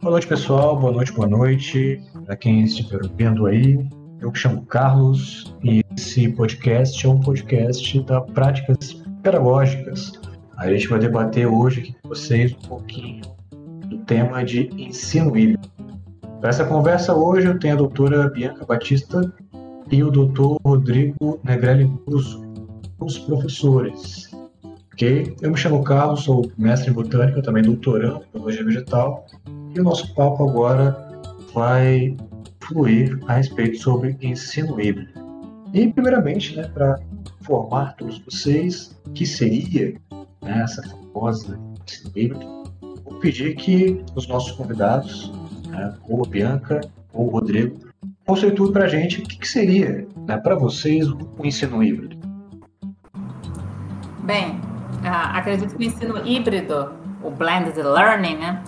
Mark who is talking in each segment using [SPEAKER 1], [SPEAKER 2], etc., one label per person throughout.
[SPEAKER 1] Boa noite, pessoal. Boa noite, boa noite. Para quem estiver vendo aí, eu me chamo Carlos e esse podcast é um podcast da Práticas Pedagógicas. A gente vai debater hoje aqui com vocês um pouquinho do tema de ensino híbrido. Para essa conversa hoje eu tenho a doutora Bianca Batista e o doutor Rodrigo Negrelli Buzo, os professores. Ok? Eu me chamo Carlos, sou mestre em botânica, também doutorando em biologia vegetal, e o nosso papo agora vai fluir a respeito sobre ensino híbrido. E, primeiramente, né, para informar todos vocês que seria né, essa famosa ensino híbrido, vou pedir que os nossos convidados, né, ou a Bianca ou o Rodrigo, mostrem tudo para a gente o que, que seria, né, para vocês, o ensino híbrido.
[SPEAKER 2] Bem, acredito que o ensino híbrido, o blended learning, né,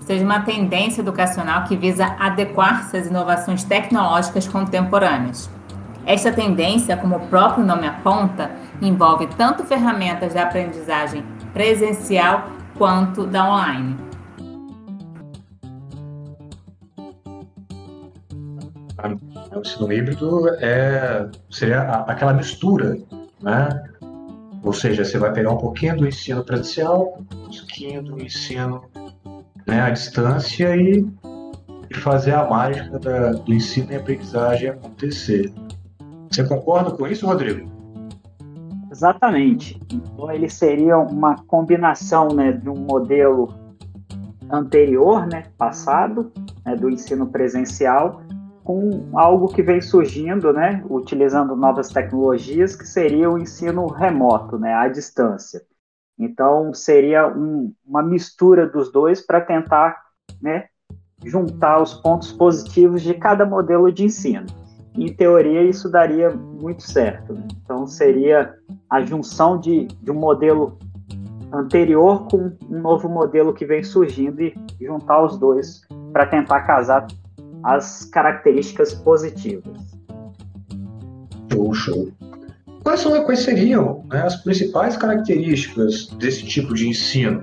[SPEAKER 2] seja uma tendência educacional que visa adequar-se às inovações tecnológicas contemporâneas. Esta tendência, como o próprio nome aponta, envolve tanto ferramentas de aprendizagem presencial quanto da online.
[SPEAKER 1] O ensino híbrido é, seria aquela mistura, né? Ou seja, você vai pegar um pouquinho do ensino presencial, um pouquinho do ensino né, à distância e, e fazer a mágica da, do ensino e aprendizagem acontecer. Você concorda com isso, Rodrigo?
[SPEAKER 3] Exatamente. Então, ele seria uma combinação né, de um modelo anterior, né, passado, né, do ensino presencial, com algo que vem surgindo, né, utilizando novas tecnologias, que seria o ensino remoto, né, à distância. Então, seria um, uma mistura dos dois para tentar né, juntar os pontos positivos de cada modelo de ensino. Em teoria, isso daria muito certo. Né? Então, seria a junção de, de um modelo anterior com um novo modelo que vem surgindo e juntar os dois para tentar casar as características positivas.
[SPEAKER 1] Show, show. Quais, são, quais seriam né, as principais características desse tipo de ensino?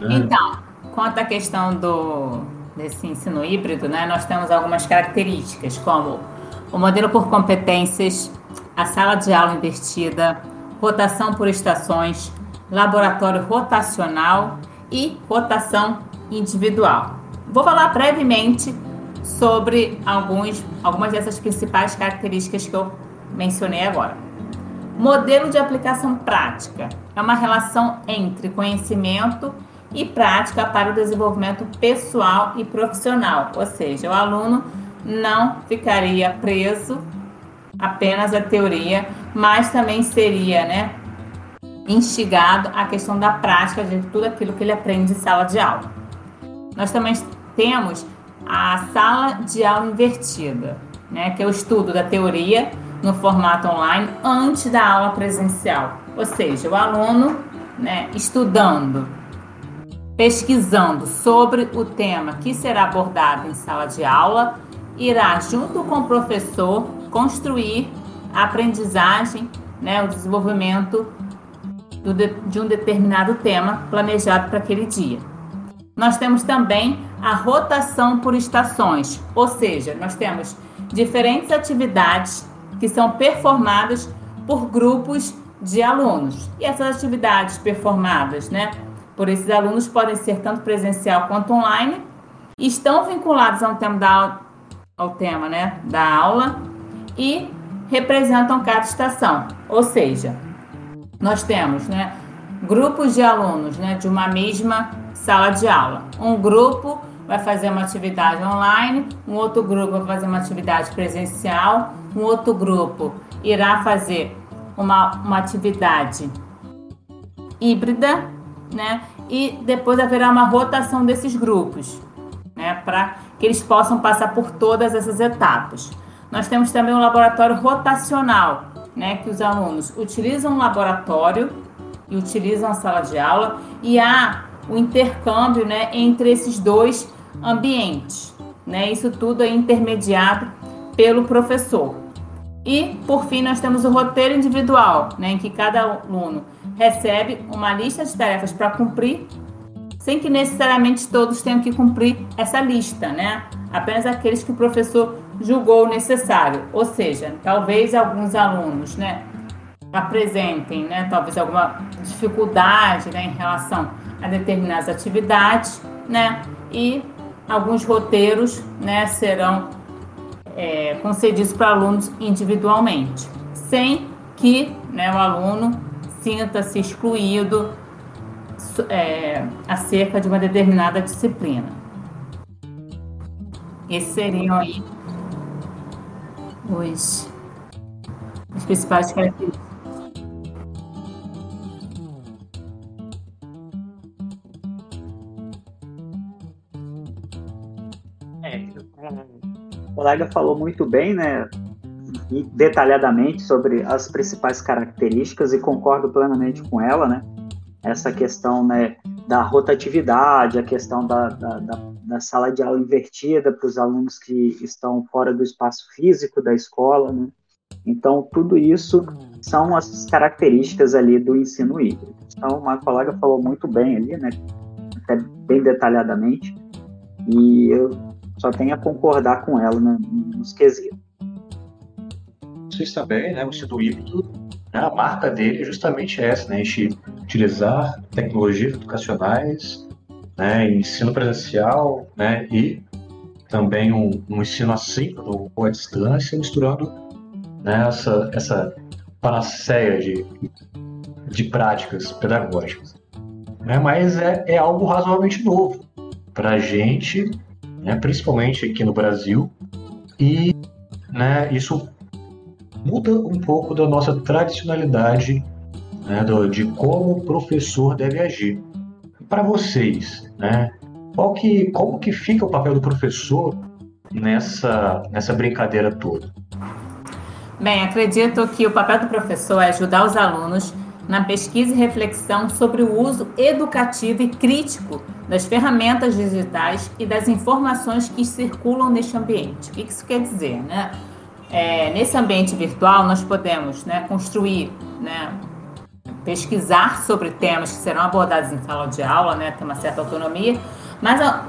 [SPEAKER 2] Né? Então, quanto à questão do, desse ensino híbrido, né, nós temos algumas características, como o modelo por competências, a sala de aula invertida, rotação por estações, laboratório rotacional e rotação individual. Vou falar brevemente sobre alguns, algumas dessas principais características que eu mencionei agora. Modelo de aplicação prática é uma relação entre conhecimento e prática para o desenvolvimento pessoal e profissional, ou seja, o aluno não ficaria preso apenas à teoria, mas também seria, né, instigado à questão da prática de tudo aquilo que ele aprende em sala de aula. Nós também temos a sala de aula invertida, né, que é o estudo da teoria no formato online antes da aula presencial. Ou seja, o aluno né, estudando, pesquisando sobre o tema que será abordado em sala de aula, irá, junto com o professor, construir a aprendizagem, né, o desenvolvimento do, de um determinado tema planejado para aquele dia. Nós temos também a rotação por estações, ou seja, nós temos diferentes atividades que são performadas por grupos de alunos. E essas atividades performadas, né, por esses alunos podem ser tanto presencial quanto online, e estão vinculados ao tema da, ao tema, né, da aula e representam cada estação. Ou seja, nós temos, né, grupos de alunos, né, de uma mesma sala de aula. Um grupo vai fazer uma atividade online, um outro grupo vai fazer uma atividade presencial, um outro grupo irá fazer uma, uma atividade híbrida, né? E depois haverá uma rotação desses grupos, né? Para que eles possam passar por todas essas etapas. Nós temos também um laboratório rotacional, né? Que os alunos utilizam o laboratório e utilizam a sala de aula e há o intercâmbio, né? Entre esses dois ambientes, né? Isso tudo é intermediado pelo professor. E, por fim, nós temos o roteiro individual, né, em que cada aluno recebe uma lista de tarefas para cumprir sem que necessariamente todos tenham que cumprir essa lista, né? Apenas aqueles que o professor julgou necessário. Ou seja, talvez alguns alunos, né, apresentem, né, talvez alguma dificuldade, né, em relação a determinadas atividades, né, e alguns roteiros, né, serão é, concedidos para alunos individualmente, sem que né, o aluno sinta-se excluído é, acerca de uma determinada disciplina. Esses seriam aí os, os principais características.
[SPEAKER 3] É, o colega falou muito bem, né, detalhadamente sobre as principais características e concordo plenamente com ela, né? Essa questão, né, da rotatividade, a questão da, da, da, da sala de aula invertida para os alunos que estão fora do espaço físico da escola, né? Então, tudo isso são as características ali do ensino híbrido. Então, a colega falou muito bem ali, né? Até bem detalhadamente. E eu só tenho a concordar com ela né, nos quesitos.
[SPEAKER 1] Vocês também, né? O ensino híbrido, né, a marca dele é justamente essa, né? A gente utilizar tecnologias educacionais, né? Ensino presencial, né? E também um, um ensino assíncrono ou à distância, misturando né, essa, essa panaceia de, de práticas pedagógicas. Né? Mas é, é algo razoavelmente novo para a gente né, principalmente aqui no Brasil, e né, isso muda um pouco da nossa tradicionalidade né, do, de como o professor deve agir. Para vocês, né, qual que, como que fica o papel do professor nessa, nessa brincadeira toda?
[SPEAKER 2] Bem, acredito que o papel do professor é ajudar os alunos na pesquisa e reflexão sobre o uso educativo e crítico das ferramentas digitais e das informações que circulam neste ambiente. O que isso quer dizer? Né? É, nesse ambiente virtual, nós podemos né, construir, né, pesquisar sobre temas que serão abordados em sala de aula, né, ter uma certa autonomia, mas ao,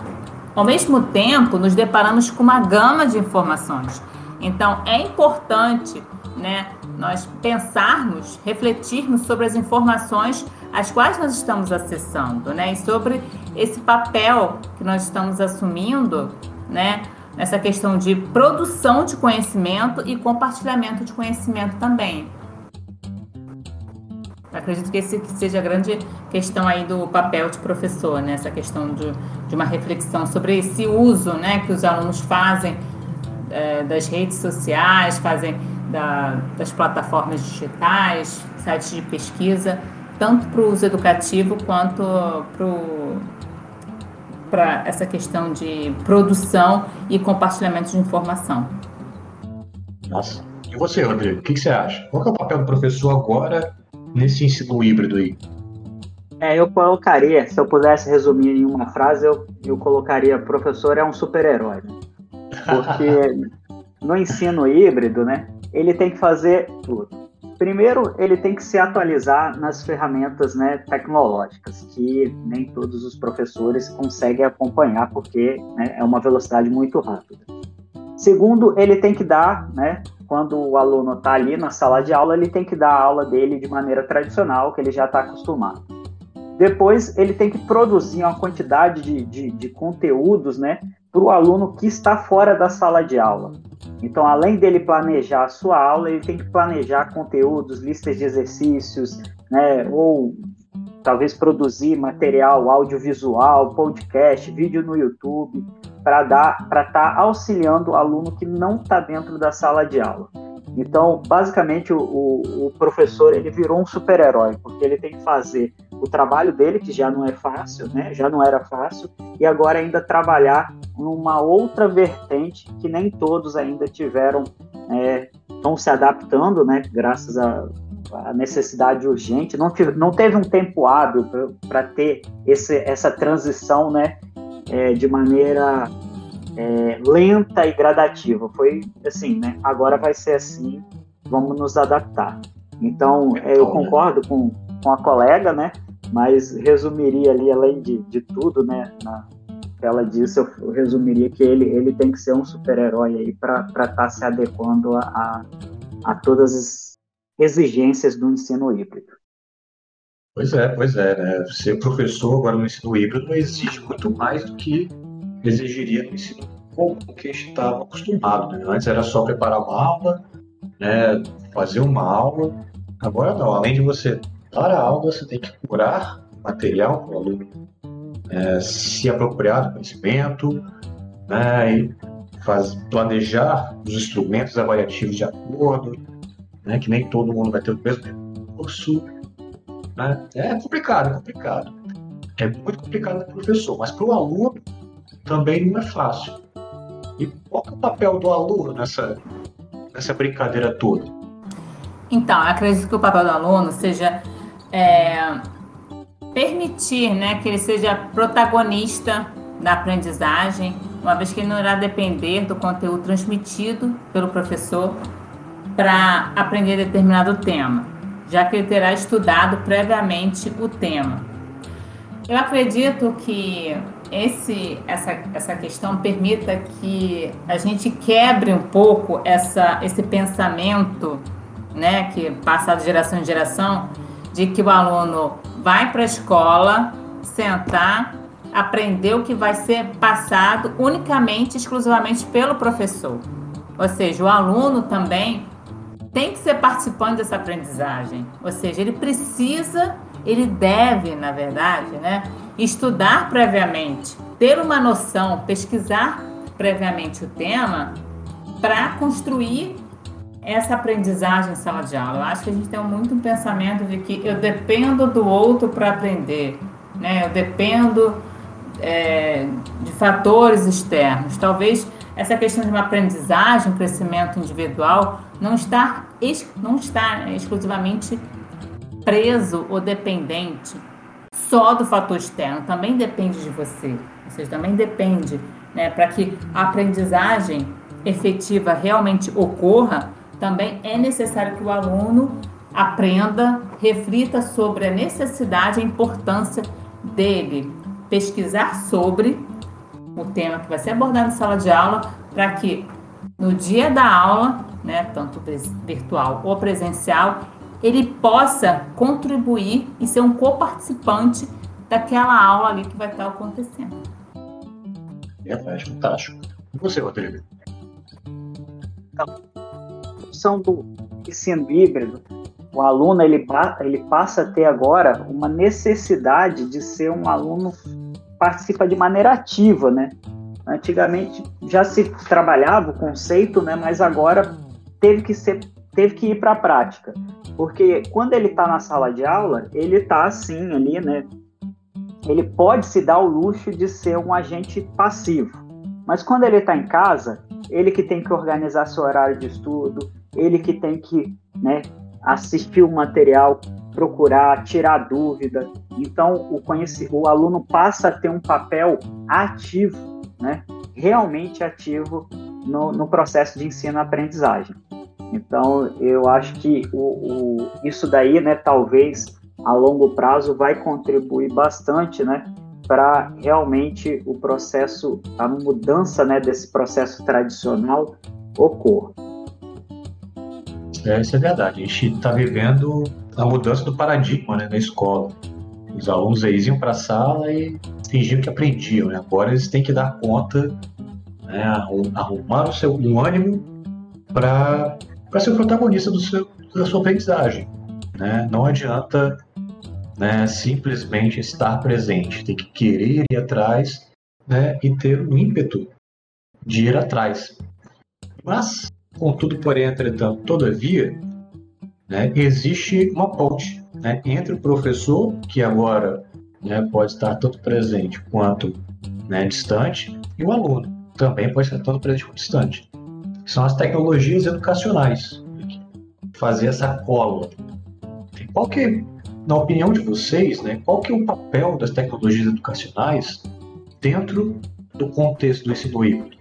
[SPEAKER 2] ao mesmo tempo nos deparamos com uma gama de informações. Então, é importante né, nós pensarmos, refletirmos sobre as informações às quais nós estamos acessando, né? E sobre esse papel que nós estamos assumindo, né? Nessa questão de produção de conhecimento e compartilhamento de conhecimento também. Eu acredito que esse seja a grande questão aí do papel de professor, né? Essa questão de, de uma reflexão sobre esse uso, né? Que os alunos fazem é, das redes sociais, fazem da, das plataformas digitais, sites de pesquisa, tanto para o uso educativo quanto para essa questão de produção e compartilhamento de informação.
[SPEAKER 1] Nossa. E você, Rodrigo, o que, que, você acha? Qual é o papel do professor agora nesse ensino híbrido aí?
[SPEAKER 3] É, eu colocaria, se eu pudesse resumir em uma frase, eu, eu colocaria professor é um super-herói. Né? Porque no ensino híbrido, né, ele tem que fazer tudo. Primeiro, ele tem que se atualizar nas ferramentas né, tecnológicas, que nem todos os professores conseguem acompanhar, porque né, é uma velocidade muito rápida. Segundo, ele tem que dar, né, quando o aluno está ali na sala de aula, ele tem que dar a aula dele de maneira tradicional, que ele já está acostumado. Depois, ele tem que produzir uma quantidade de, de, de conteúdos né, para o aluno que está fora da sala de aula. Então, além dele planejar a sua aula, ele tem que planejar conteúdos, listas de exercícios, né, ou talvez produzir material audiovisual, podcast, vídeo no YouTube, para dar, para estar tá auxiliando o aluno que não está dentro da sala de aula. Então, basicamente, o, o, o professor ele virou um super-herói, porque ele tem que fazer o trabalho dele, que já não é fácil, né? Já não era fácil, e agora ainda trabalhar numa outra vertente que nem todos ainda tiveram, estão é, se adaptando, né? Graças a, a necessidade urgente, não, tive, não teve um tempo hábil para ter esse, essa transição, né? É, de maneira é, lenta e gradativa. Foi assim, né? Agora vai ser assim, vamos nos adaptar. Então, é, eu concordo com, com a colega, né? Mas resumiria ali, além de, de tudo, né, na, ela disse, eu resumiria que ele, ele tem que ser um super-herói aí para estar tá se adequando a, a, a, todas as exigências do ensino híbrido.
[SPEAKER 1] Pois é, pois é, né? Ser professor agora no ensino híbrido exige muito mais do que exigiria no ensino comum que a gente estava acostumado. Né? Antes era só preparar uma aula, né? fazer uma aula. Agora não, além de você dar a aula, você tem que curar material para o aluno é, se apropriar do conhecimento né, e faz, planejar os instrumentos avaliativos de acordo, né, que nem todo mundo vai ter o mesmo recurso. Né? É complicado, é complicado. É muito complicado para o professor, mas para o aluno também não é fácil. E qual é o papel do aluno nessa, nessa brincadeira toda?
[SPEAKER 2] Então, acredito que o papel do aluno seja é, permitir né, que ele seja protagonista da aprendizagem, uma vez que ele não irá depender do conteúdo transmitido pelo professor para aprender determinado tema, já que ele terá estudado previamente o tema. Eu acredito que esse, essa, essa questão permita que a gente quebre um pouco essa, esse pensamento né, que passa de geração em geração, de que o aluno vai para a escola, sentar, aprender o que vai ser passado unicamente, exclusivamente pelo professor. Ou seja, o aluno também tem que ser participante dessa aprendizagem. Ou seja, ele precisa, ele deve, na verdade, né, estudar previamente, ter uma noção, pesquisar previamente o tema para construir essa aprendizagem em sala de aula. Eu acho que a gente tem muito um pensamento de que eu dependo do outro para aprender, né? Eu dependo é, de fatores externos. Talvez essa questão de uma aprendizagem, um crescimento individual, não está, não está exclusivamente preso ou dependente só do fator externo, também depende de você. Ou seja, também depende, né, para que a aprendizagem efetiva realmente ocorra, também é necessário que o aluno aprenda, reflita sobre a necessidade e a importância dele pesquisar sobre o tema que vai ser abordado na sala de aula, para que no dia da aula, né, tanto virtual ou presencial, ele possa contribuir e ser um coparticipante daquela aula ali que vai estar acontecendo.
[SPEAKER 1] É, fantástico. E você, Rodrigo?
[SPEAKER 3] Então, do ensino híbrido, o aluno ele, ele passa a ter agora uma necessidade de ser um aluno participa de maneira ativa, né? Antigamente já se trabalhava o conceito, né? Mas agora teve que ser teve que ir para a prática, porque quando ele está na sala de aula, ele está assim ali, né? Ele pode se dar o luxo de ser um agente passivo, mas quando ele está em casa, ele que tem que organizar seu horário de estudo, ele que tem que né, assistir o material, procurar, tirar dúvida. Então, o, o aluno passa a ter um papel ativo, né, realmente ativo no, no processo de ensino-aprendizagem. Então, eu acho que o, o, isso daí, né, talvez a longo prazo vai contribuir bastante, né, para realmente o processo, a mudança, né, desse processo tradicional ocorra.
[SPEAKER 1] É, isso é verdade. A gente está vivendo a mudança do paradigma né, da escola. Os alunos aí iam para a sala e fingiam que aprendiam. Né? Agora eles têm que dar conta, né, arrumar o seu um ânimo para ser o protagonista do seu, da sua aprendizagem. Né? Não adianta né, simplesmente estar presente, tem que querer ir atrás né, e ter o ímpeto de ir atrás. Mas Contudo, porém, entretanto, todavia, né, existe uma ponte né, entre o professor, que agora né, pode estar tanto presente quanto né, distante, e o aluno, também pode estar tanto presente quanto distante. São as tecnologias educacionais. Fazer essa cola. Qual que, na opinião de vocês, né, qual que é o papel das tecnologias educacionais dentro do contexto do ensino híbrido?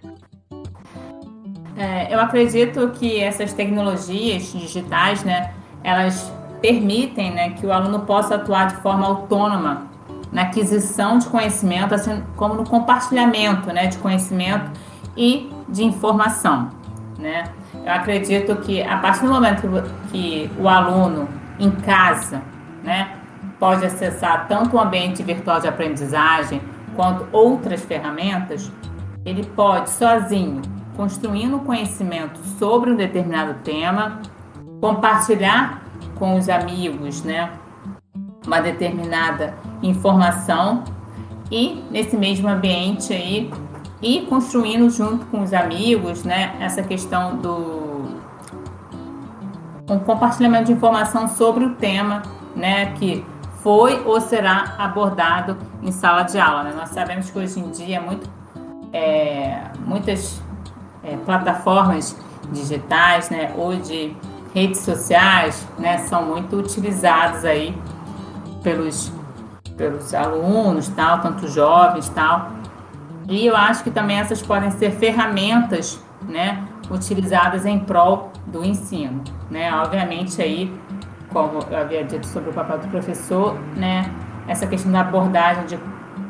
[SPEAKER 2] É, eu acredito que essas tecnologias digitais, né, elas permitem né, que o aluno possa atuar de forma autônoma na aquisição de conhecimento, assim como no compartilhamento né, de conhecimento e de informação. Né? Eu acredito que a partir do momento que, o aluno em casa né, pode acessar tanto o ambiente virtual de aprendizagem quanto outras ferramentas, ele pode sozinho, construindo conhecimento sobre um determinado tema, compartilhar com os amigos, né, uma determinada informação e nesse mesmo ambiente aí e construindo junto com os amigos, né, essa questão do um compartilhamento de informação sobre o tema, né, que foi ou será abordado em sala de aula. Né? Nós sabemos que hoje em dia muito, é, muitas é, plataformas digitais, né, ou de redes sociais, né, são muito utilizadas aí pelos pelos alunos, tal, tanto jovens, tal. E eu acho que também essas podem ser ferramentas, né, utilizadas em prol do ensino, né? Obviamente aí, como eu havia dito sobre o papel do professor, né, essa questão da abordagem de,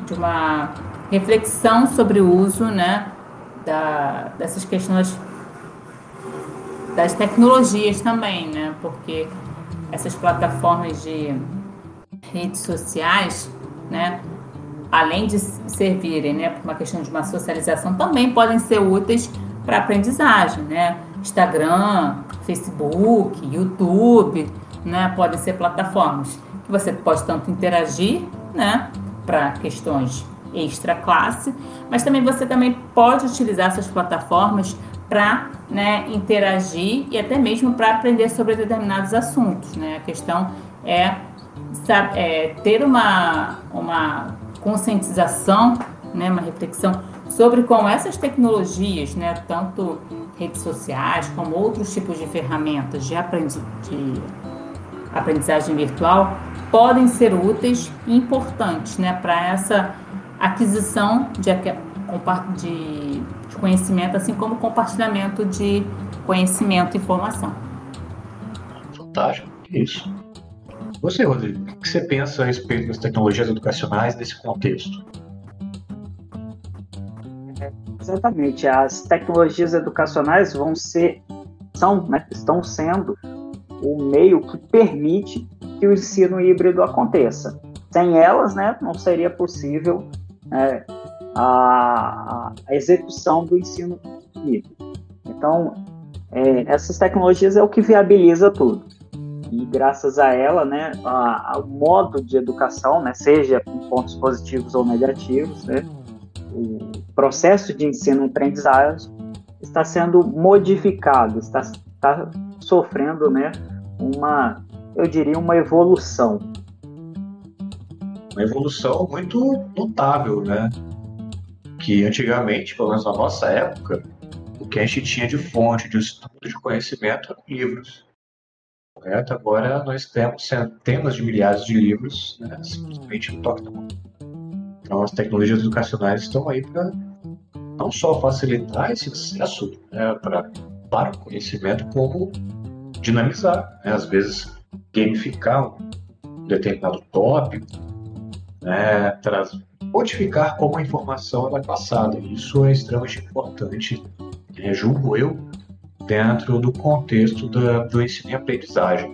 [SPEAKER 2] de uma reflexão sobre o uso, né, da, dessas questões das tecnologias também, né? Porque essas plataformas de redes sociais, né, além de servirem né, para uma questão de uma socialização, também podem ser úteis para aprendizagem, né? Instagram, Facebook, YouTube, né? Podem ser plataformas que você pode tanto interagir, né? Para questões extra classe, mas também você também pode utilizar essas plataformas para né, interagir e até mesmo para aprender sobre determinados assuntos. Né? A questão é, é ter uma, uma conscientização, né, uma reflexão sobre como essas tecnologias, né, tanto redes sociais como outros tipos de ferramentas de, aprendi de aprendizagem virtual, podem ser úteis e importantes né, para essa aquisição de, de, de conhecimento, assim como compartilhamento de conhecimento e informação.
[SPEAKER 1] Fantástico, isso. Você, Rodrigo, o que você pensa a respeito das tecnologias educacionais nesse contexto?
[SPEAKER 3] Exatamente. As tecnologias educacionais vão ser, são, né, estão sendo o meio que permite que o ensino híbrido aconteça. Sem elas, né, não seria possível né, a, a, execução do ensino. Então, é, essas tecnologias é o que viabiliza tudo e graças a ela, né, a, o modo de educação, né, seja com pontos positivos ou negativos, né, o processo de ensino-aprendizagem está sendo modificado, está, está sofrendo, né, uma, eu diria, uma evolução.
[SPEAKER 1] Uma evolução muito notável, né? Que antigamente, pelo menos na nossa época, o que a gente tinha de fonte de estudo de conhecimento eram livros correto? Agora nós temos centenas de milhares de livros, né, simplesmente no toque da mão. Então as tecnologias educacionais estão aí para não só facilitar esse acesso né, pra, para o conhecimento, como dinamizar, né, às vezes gamificar um determinado tópico, né, traz, modificar como a informação é passada. Isso é extremamente importante, né, julgo eu, dentro do contexto da, do ensino e aprendizagem.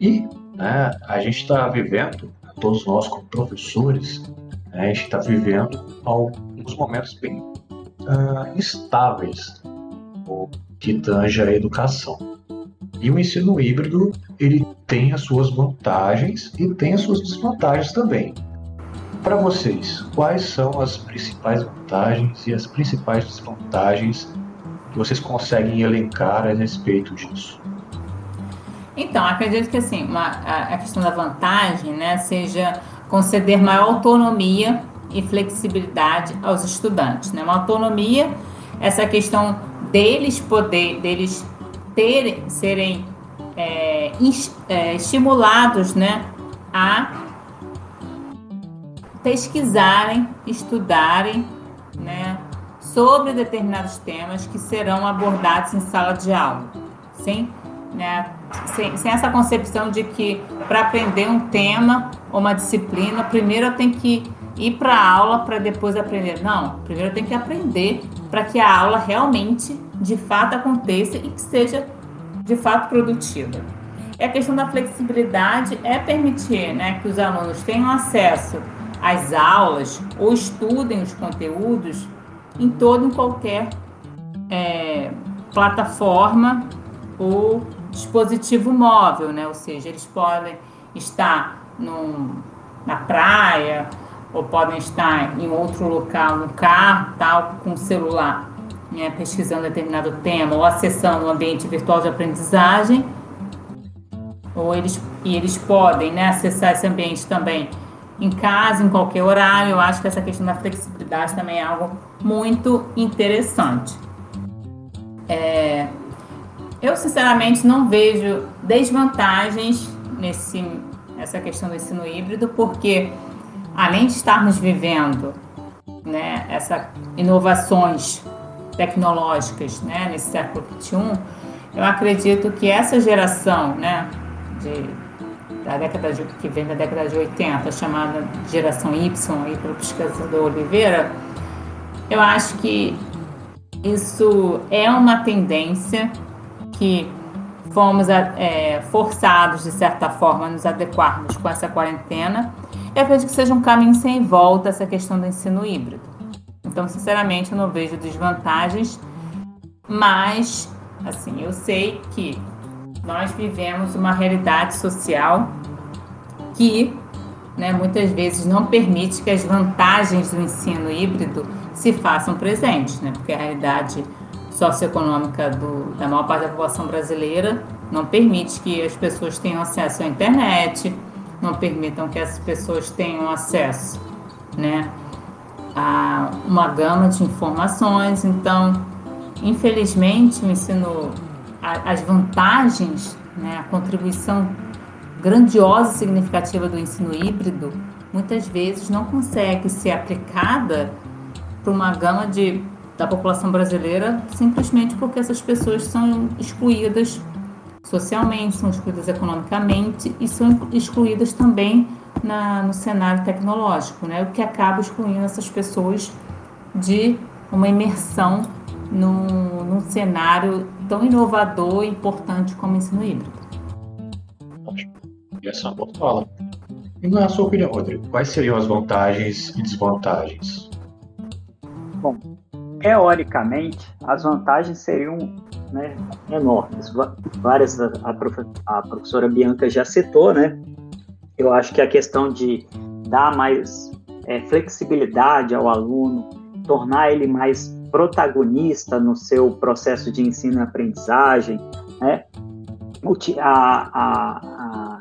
[SPEAKER 1] E né, a gente está vivendo, todos nós como professores, né, a gente está vivendo alguns momentos bem uh, instáveis que tange a educação. E o ensino híbrido ele tem as suas vantagens e tem as suas desvantagens também. Para vocês, quais são as principais vantagens e as principais desvantagens que vocês conseguem elencar a respeito disso?
[SPEAKER 2] Então, acredito que assim, uma, a, questão da vantagem né, seja conceder maior autonomia e flexibilidade aos estudantes. Né? Uma autonomia, essa questão deles poder, deles terem, serem é, é, estimulados né, a pesquisarem, estudarem, né, sobre determinados temas que serão abordados em sala de aula, sim, né, sem, sem essa concepção de que para aprender um tema ou uma disciplina, primeiro eu tenho que ir para a aula para depois aprender. Não, primeiro eu tenho que aprender para que a aula realmente, de fato, aconteça e que seja de fato produtiva. E a questão da flexibilidade é permitir né, que os alunos tenham acesso às aulas ou estudem os conteúdos em todo e qualquer é, plataforma ou dispositivo móvel, né? Ou seja, eles podem estar num, na praia ou podem estar em outro local, no carro, tal, com o celular, né, pesquisando determinado tema ou acessando um ambiente virtual de aprendizagem ou eles, e eles podem né, acessar esse ambiente também em casa, em qualquer horário. Eu acho que essa questão da flexibilidade também é algo muito interessante. É, eu, sinceramente, não vejo desvantagens nesse, nessa questão do ensino híbrido, porque além de estarmos vivendo né, essas inovações tecnológicas né, nesse século XXI, eu acredito que essa geração, né, de, da década de, que vem da década de 80, chamada geração Y aí pelo pesquisador Oliveira, eu acho que isso é uma tendência que fomos é, forçados, de certa forma, a nos adequarmos com essa quarentena. Eu acredito que seja um caminho sem volta essa questão do ensino híbrido. Então, sinceramente, eu não vejo desvantagens, mas, assim, eu sei que nós vivemos uma realidade social que né, muitas vezes não permite que as vantagens do ensino híbrido se façam presentes, né, porque a realidade socioeconômica do, da maior parte da população brasileira não permite que as pessoas tenham acesso à internet, não permitam que as pessoas tenham acesso né, a uma gama de informações. Então, infelizmente, o ensino as vantagens, né, a contribuição grandiosa e significativa do ensino híbrido, muitas vezes não consegue ser aplicada para uma gama de, da população brasileira simplesmente porque essas pessoas são excluídas socialmente, são excluídas economicamente e são excluídas também na, no cenário tecnológico, né? o que acaba excluindo essas pessoas de uma imersão num, num cenário tão inovador e importante como o ensino híbrido.
[SPEAKER 1] Ótimo. E essa é uma boa fala. E na sua opinião, Rodrigo, quais seriam as vantagens e desvantagens?
[SPEAKER 3] Bom, teoricamente, as vantagens seriam né, enormes. Várias, a, a professora Bianca já citou, né? Eu acho que a questão de dar mais é, flexibilidade ao aluno, tornar ele mais protagonista no seu processo de ensino e aprendizagem, né? a, a, a,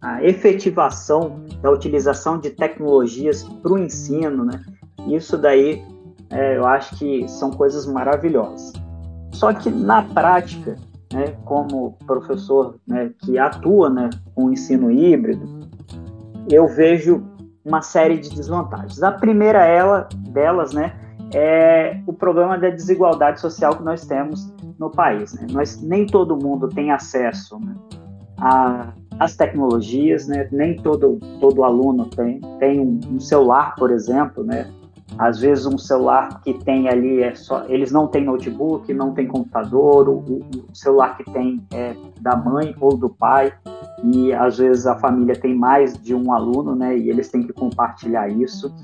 [SPEAKER 3] a efetivação da utilização de tecnologias para o ensino, né? Isso daí é, eu acho que são coisas maravilhosas. Só que na prática, né, como professor né, que atua né, com o ensino híbrido, eu vejo uma série de desvantagens. A primeira ela, delas né, é o problema da desigualdade social que nós temos no país. Né? Nós, nem todo mundo tem acesso né, às tecnologias, né? nem todo, todo aluno tem, tem um, um, celular, por exemplo. Né? Às vezes um celular que tem ali é só. Eles não têm notebook, não tem computador, o, o celular que tem é da mãe ou do pai e às vezes a família tem mais de um aluno, né, e eles têm que compartilhar isso.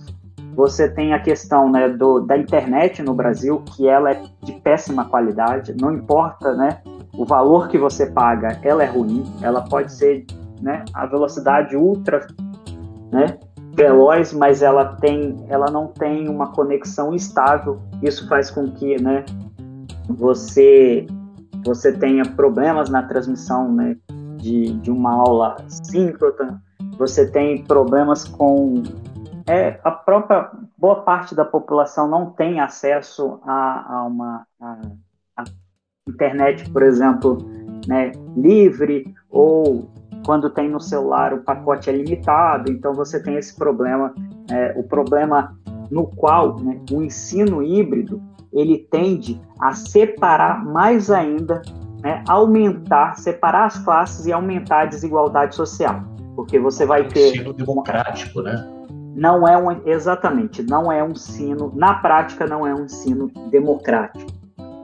[SPEAKER 3] Você tem a questão né, do, da internet no Brasil, que ela é de péssima qualidade, não importa né, o valor que você paga, ela é ruim, ela pode ser né, a velocidade ultra né, veloz, mas ela, tem, ela não tem uma conexão estável. Isso faz com que né, você, você tenha problemas na transmissão né, de, de uma aula síncrona, você tem problemas com é, a própria boa parte da população não tem acesso a, a uma a, a internet, por exemplo, né, livre ou quando tem no celular o pacote é limitado, então você tem esse problema, é, o problema no qual né, o ensino híbrido ele tende a separar mais ainda né, aumentar, separar as classes e aumentar a desigualdade social, porque você vai ter
[SPEAKER 1] ensino democrático, né?
[SPEAKER 3] Não é um exatamente, não é um ensino, na prática não é um ensino democrático.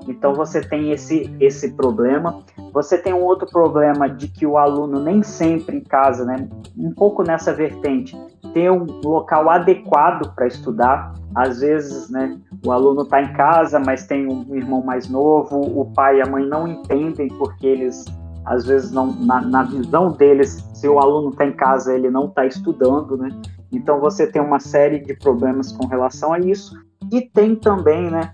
[SPEAKER 3] Então você tem esse esse problema. Você tem um outro problema de que o aluno nem sempre em casa, né, um pouco nessa vertente, tem um local adequado para estudar. Às vezes, né, o aluno está em casa, mas tem um irmão mais novo, o pai e a mãe não entendem porque eles, às vezes, não, na, na visão deles, se o aluno está em casa, ele não está estudando, né? Então você tem uma série de problemas com relação a isso. E tem também, né,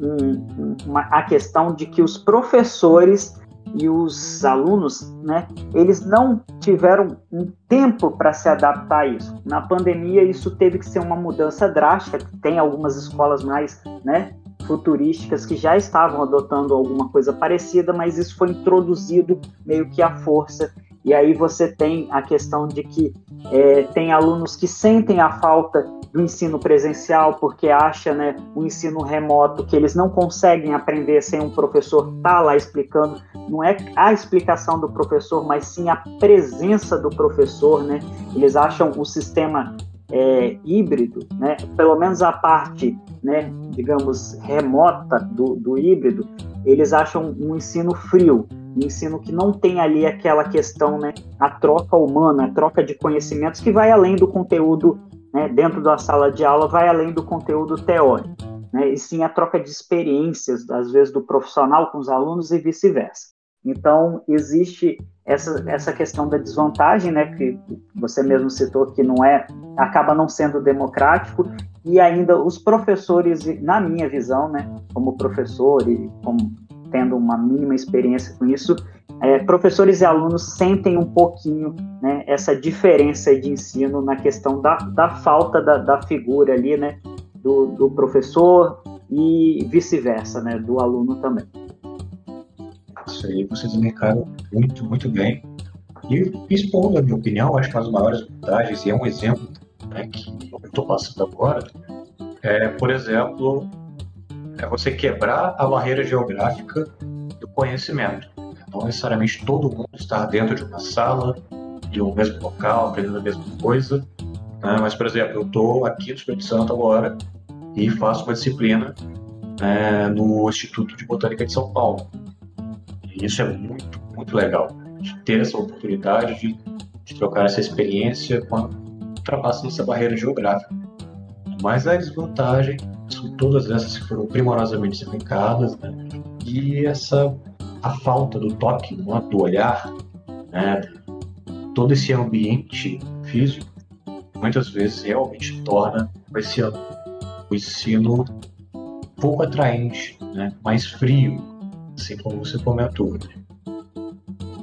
[SPEAKER 3] um, uma, a questão de que os professores e os alunos, né, eles não tiveram um tempo para se adaptar a isso. Na pandemia, isso teve que ser uma mudança drástica. Tem algumas escolas mais, né, futurísticas que já estavam adotando alguma coisa parecida, mas isso foi introduzido meio que à força. E aí você tem a questão de que é, tem alunos que sentem a falta do ensino presencial porque acha, né, o ensino remoto que eles não conseguem aprender sem um professor estar tá lá explicando. Não é a explicação do professor, mas sim a presença do professor, né? Eles acham o sistema é, híbrido, né? Pelo menos a parte, né, digamos, remota do, do híbrido, eles acham um ensino frio, um ensino que não tem ali aquela questão, né, a troca humana, a troca de conhecimentos que vai além do conteúdo né, dentro da sala de aula vai além do conteúdo teórico, né, e sim a troca de experiências, às vezes do profissional com os alunos e vice-versa. Então, existe essa, essa questão da desvantagem, né, que você mesmo citou que não é, acaba não sendo democrático, e ainda os professores, na minha visão, né, como professor e como tendo uma mínima experiência com isso, é, professores e alunos sentem um pouquinho né, essa diferença de ensino na questão da, da falta da, da figura ali, né, do, do professor e vice-versa, né, do aluno também.
[SPEAKER 1] Isso aí vocês elencaram muito, muito bem. E expondo a minha opinião, acho que uma das maiores vantagens, e é um exemplo né, que eu estou passando agora, é, por exemplo, é você quebrar a barreira geográfica do conhecimento. Não necessariamente todo mundo está dentro de uma sala, de um mesmo local, aprendendo a mesma coisa. Né? Mas, por exemplo, eu estou aqui no Espírito Santo agora e faço uma disciplina né, no Instituto de Botânica de São Paulo. E isso é muito, muito legal. De ter essa oportunidade de, de trocar essa experiência quando ultrapassando essa barreira geográfica. Mas a desvantagem todas essas que foram primorosamente explicadas, né? e essa a falta do toque, é? do olhar, né? todo esse ambiente físico, muitas vezes realmente torna esse o ensino pouco atraente, né? mais frio, assim como você comentou.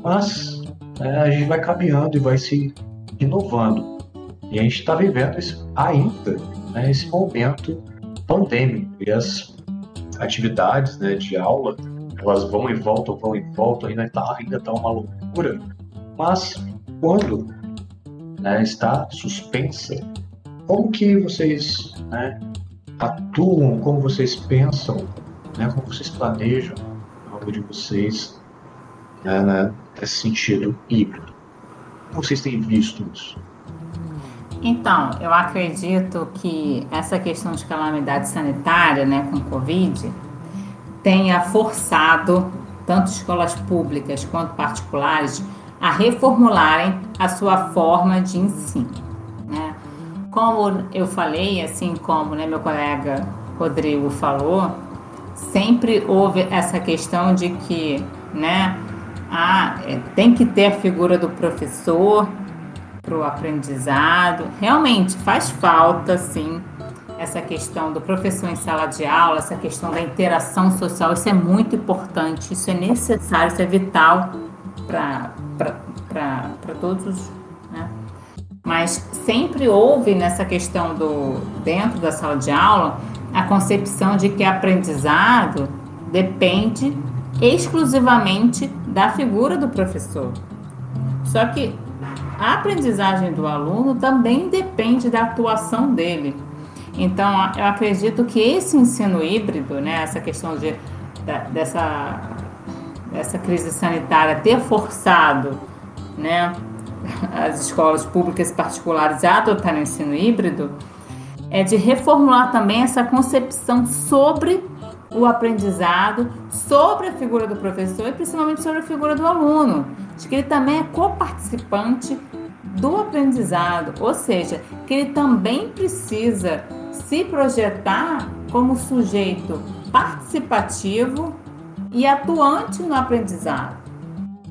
[SPEAKER 1] Mas é, a gente vai caminhando e vai se inovando. E a gente está vivendo isso ainda, né, esse momento pandêmico. E as atividades né, de aula elas vão e voltam, vão e voltam, ainda está ainda tá uma loucura. Mas quando né, está suspensa, como que vocês né, atuam, como vocês pensam, né, como vocês planejam algo de vocês né, nesse sentido híbrido? Como vocês têm visto isso?
[SPEAKER 2] Então, eu acredito que essa questão de calamidade sanitária, né, com Covid, tenha forçado tanto escolas públicas quanto particulares a reformularem a sua forma de ensino. Né? Como eu falei, assim como né, meu colega Rodrigo falou, sempre houve essa questão de que né, a, é, tem que ter a figura do professor para o aprendizado. Realmente faz falta, sim, essa questão do professor em sala de aula, essa questão da interação social, isso é muito importante, isso é necessário, isso é vital para todos. Né? Mas sempre houve nessa questão do dentro da sala de aula a concepção de que aprendizado depende exclusivamente da figura do professor. Só que a aprendizagem do aluno também depende da atuação dele. Então, eu acredito que esse ensino híbrido, né, essa questão de, dessa dessa crise sanitária ter forçado né, as escolas públicas e particulares a adotarem o ensino híbrido, é de reformular também essa concepção sobre o aprendizado, sobre a figura do professor e principalmente sobre a figura do aluno, de que ele também é coparticipante do aprendizado, ou seja, que ele também precisa se projetar como sujeito participativo e atuante no aprendizado.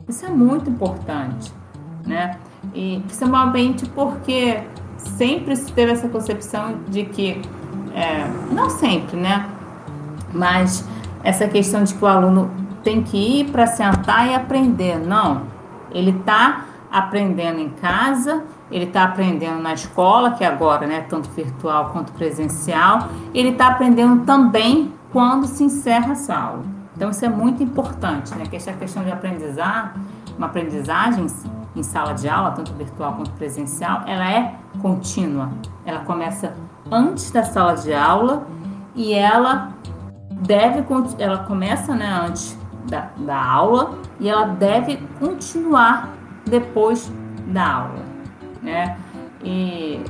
[SPEAKER 2] Isso é muito importante, né? E principalmente porque sempre se teve essa concepção de que, é, não sempre, né? Mas essa questão de que o aluno tem que ir para sentar e aprender. Não, ele está aprendendo em casa, ele está aprendendo na escola, que agora, né, tanto virtual quanto presencial, ele está aprendendo também quando se encerra a sala. Então isso é muito importante, né, que essa questão de aprendizar, uma aprendizagem em sala de aula, tanto virtual quanto presencial, ela é contínua. Ela começa antes da sala de aula e ela deve ela começa né, antes da, da aula e ela deve continuar depois da aula, né? E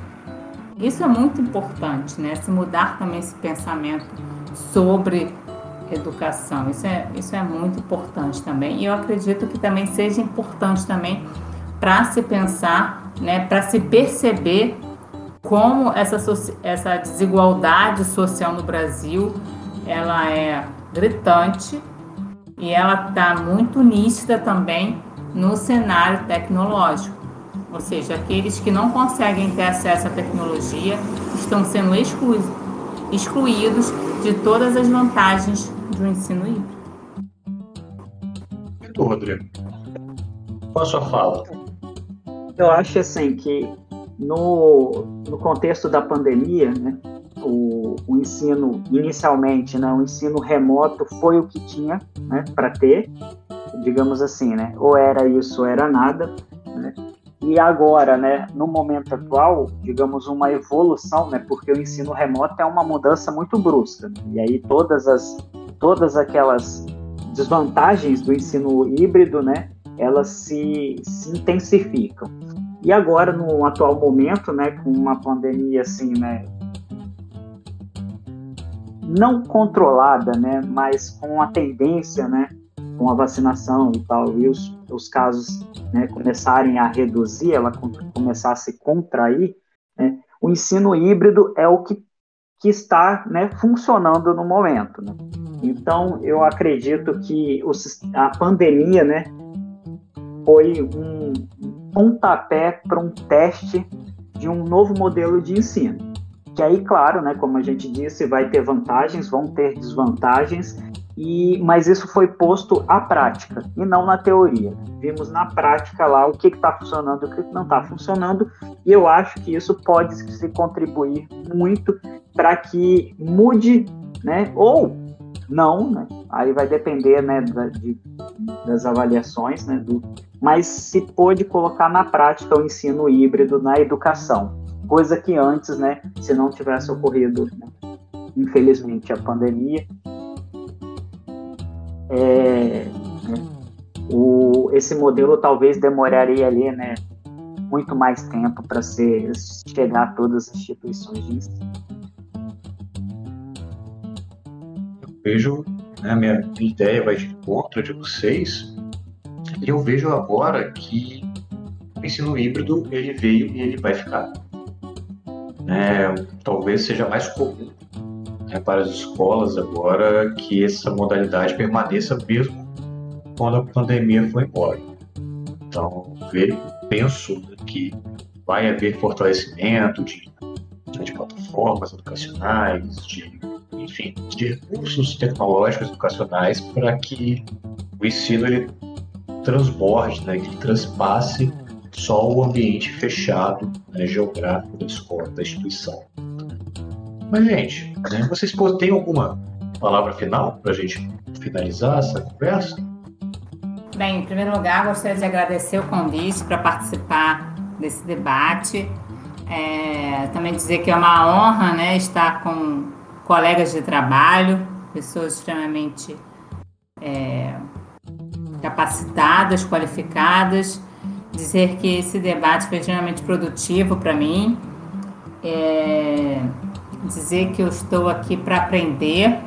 [SPEAKER 2] isso é muito importante, né? Se mudar também esse pensamento sobre educação, isso é, isso é muito importante também. E eu acredito que também seja importante também para se pensar, né? Para se perceber como essa, essa desigualdade social no Brasil ela é gritante e ela está muito nítida também no cenário tecnológico. Ou seja, aqueles que não conseguem ter acesso à tecnologia estão sendo exclu excluídos de todas as vantagens do ensino híbrido.
[SPEAKER 1] Muito, Rodrigo. Qual a sua fala?
[SPEAKER 3] Eu acho assim que no, no contexto da pandemia, né, o, o ensino, inicialmente, né, o ensino remoto foi o que tinha né, para ter, digamos assim, né, ou era isso ou era nada. Né, e agora, né, no momento atual, digamos, uma evolução, né, porque o ensino remoto é uma mudança muito brusca. Né, e aí todas, as, todas aquelas desvantagens do ensino híbrido, né, elas se, se intensificam. E agora, no atual momento, né, com uma pandemia assim, né, não controlada, né, mas com a tendência, né, com a vacinação e tal, e os, os casos né, começarem a reduzir, ela começar a se contrair, né, o ensino híbrido é o que, que está né, funcionando no momento. Né? Então, eu acredito que o, a pandemia né, foi um pontapé para um teste de um novo modelo de ensino que aí, claro, né, como a gente disse, vai ter vantagens, vão ter desvantagens, e, mas isso foi posto à prática e não na teoria. Vimos na prática lá o que está funcionando e o que não está funcionando, e eu acho que isso pode se contribuir muito para que mude, né, ou não, né, aí vai depender né, da, de, das avaliações, né, do, mas se pôde colocar na prática o ensino híbrido na educação coisa que antes, né, se não tivesse ocorrido, né, infelizmente, a pandemia, é, né, o, esse modelo talvez demoraria ali, né, muito mais tempo para chegar a todas as instituições de ensino.
[SPEAKER 1] Eu vejo, né, minha ideia vai de encontro de vocês, e eu vejo agora que o ensino híbrido ele veio e ele vai ficar né, talvez seja mais comum né, para as escolas agora que essa modalidade permaneça mesmo quando a pandemia for embora. Então, penso que vai haver fortalecimento de, de plataformas educacionais, de, enfim, de recursos tecnológicos educacionais para que o ensino ele transborde, né, que ele transpasse só o ambiente fechado né, geográfico da escola, da instituição. Mas, gente, né, vocês têm alguma palavra final para a gente finalizar essa conversa?
[SPEAKER 2] Bem, em primeiro lugar, gostaria de agradecer o convite para participar desse debate. É, também dizer que é uma honra né, estar com colegas de trabalho, pessoas extremamente é, capacitadas, qualificadas, dizer que esse debate foi extremamente produtivo para mim, é, dizer que eu estou aqui para aprender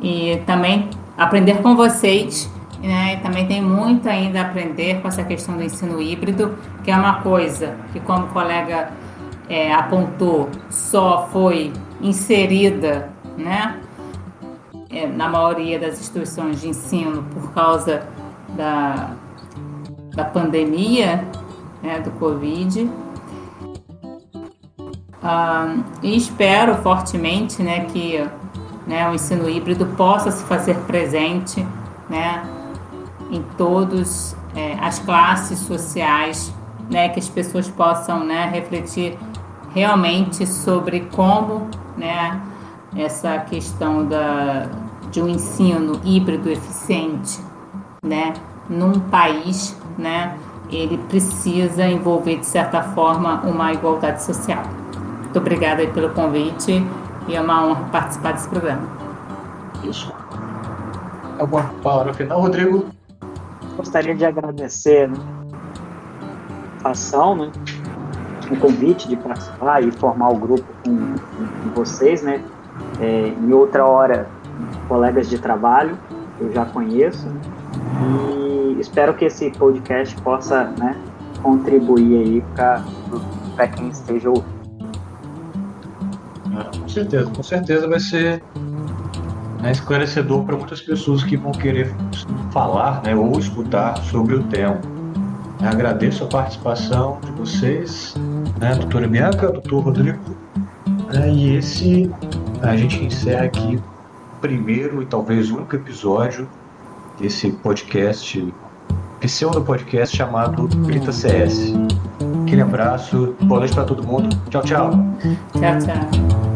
[SPEAKER 2] e também aprender com vocês. Né? E também tem muito ainda a aprender com essa questão do ensino híbrido, que é uma coisa que, como o colega é, apontou, só foi inserida né, é, na maioria das instituições de ensino por causa da, da pandemia né, do Covid. Ah, e espero fortemente né, que né, o ensino híbrido possa se fazer presente né, em todas é, as classes sociais, né, que as pessoas possam né, refletir realmente sobre como né, essa questão da, de um ensino híbrido eficiente né, num país, né, ele precisa envolver, de certa forma, uma igualdade social. Muito obrigada pelo convite e é uma honra participar desse programa.
[SPEAKER 1] Isso. Alguma palavra final, Rodrigo?
[SPEAKER 3] Gostaria de agradecer né, a ação, né, o convite de participar e formar o grupo com, com vocês, né? É, em outra hora, colegas de trabalho, eu já conheço, e espero que esse podcast possa né, contribuir aí para quem esteja ouvindo.
[SPEAKER 1] Com certeza, com certeza vai ser né, esclarecedor para muitas pessoas que vão querer falar né, ou escutar sobre o tema. Eu agradeço a participação de vocês, né, doutora Bianca, doutor Rodrigo. Né, e esse a gente encerra aqui o primeiro e talvez único episódio desse podcast, pseudo podcast chamado Grita CS. Aquele abraço, boa noite para todo mundo. Tchau, tchau.
[SPEAKER 2] Tchau, tchau.